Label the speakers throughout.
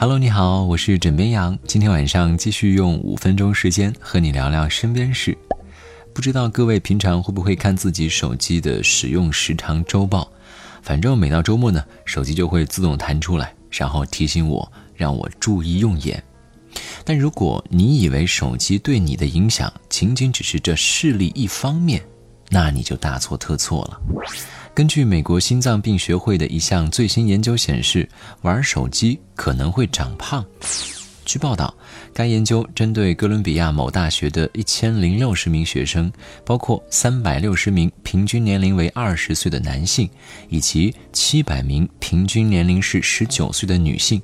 Speaker 1: Hello，你好，我是枕边羊。今天晚上继续用五分钟时间和你聊聊身边事。不知道各位平常会不会看自己手机的使用时长周报？反正每到周末呢，手机就会自动弹出来，然后提醒我，让我注意用眼。但如果你以为手机对你的影响仅仅只是这视力一方面，那你就大错特错了。根据美国心脏病学会的一项最新研究显示，玩手机可能会长胖。据报道，该研究针对哥伦比亚某大学的一千零六十名学生，包括三百六十名平均年龄为二十岁的男性，以及七百名平均年龄是十九岁的女性。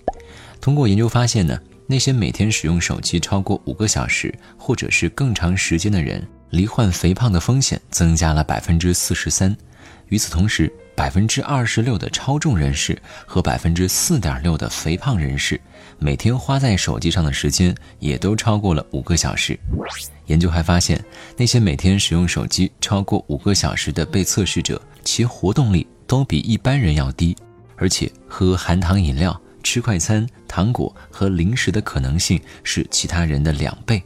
Speaker 1: 通过研究发现呢，那些每天使用手机超过五个小时，或者是更长时间的人，罹患肥胖的风险增加了百分之四十三。与此同时，百分之二十六的超重人士和百分之四点六的肥胖人士，每天花在手机上的时间也都超过了五个小时。研究还发现，那些每天使用手机超过五个小时的被测试者，其活动力都比一般人要低，而且喝含糖饮料、吃快餐、糖果和零食的可能性是其他人的两倍。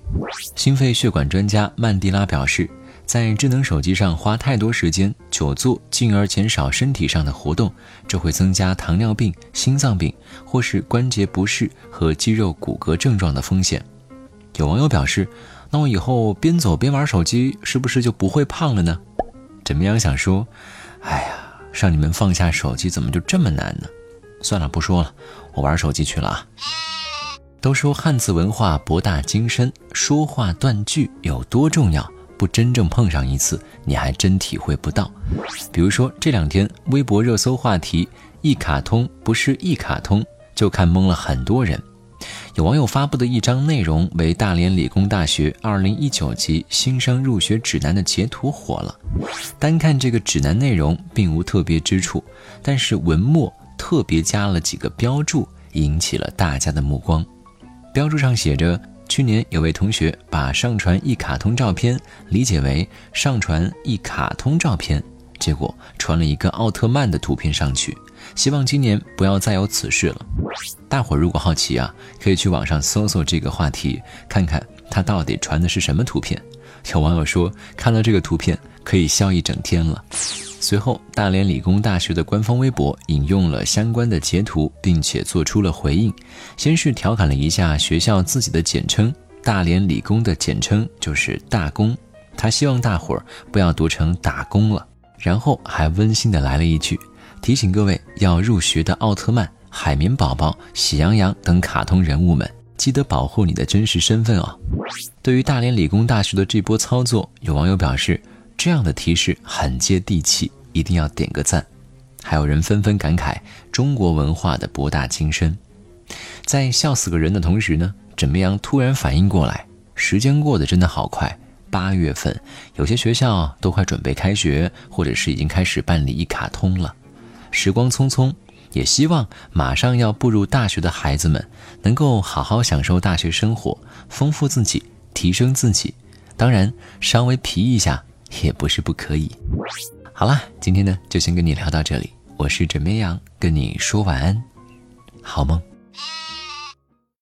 Speaker 1: 心肺血管专家曼蒂拉表示。在智能手机上花太多时间久坐，进而减少身体上的活动，这会增加糖尿病、心脏病或是关节不适和肌肉骨骼症状的风险。有网友表示：“那我以后边走边玩手机，是不是就不会胖了呢？”怎么样？想说：“哎呀，让你们放下手机怎么就这么难呢？”算了，不说了，我玩手机去了啊。都说汉字文化博大精深，说话断句有多重要？不真正碰上一次，你还真体会不到。比如说这两天微博热搜话题“一卡通不是一卡通”，就看懵了很多人。有网友发布的一张内容为大连理工大学2019级新生入学指南的截图火了。单看这个指南内容并无特别之处，但是文末特别加了几个标注，引起了大家的目光。标注上写着。去年有位同学把上传一卡通照片理解为上传一卡通照片，结果传了一个奥特曼的图片上去。希望今年不要再有此事了。大伙如果好奇啊，可以去网上搜搜这个话题，看看他到底传的是什么图片。有网友说看到这个图片可以笑一整天了。随后，大连理工大学的官方微博引用了相关的截图，并且做出了回应。先是调侃了一下学校自己的简称，大连理工的简称就是“大工”，他希望大伙儿不要读成“打工”了。然后还温馨的来了一句，提醒各位要入学的奥特曼、海绵宝宝、喜羊羊等卡通人物们，记得保护你的真实身份哦。对于大连理工大学的这波操作，有网友表示。这样的提示很接地气，一定要点个赞。还有人纷纷感慨中国文化的博大精深。在笑死个人的同时呢，怎么样突然反应过来，时间过得真的好快。八月份，有些学校都快准备开学，或者是已经开始办理一卡通了。时光匆匆，也希望马上要步入大学的孩子们能够好好享受大学生活，丰富自己，提升自己。当然，稍微皮一下。也不是不可以。好啦，今天呢就先跟你聊到这里。我是枕边羊，跟你说晚安，好梦。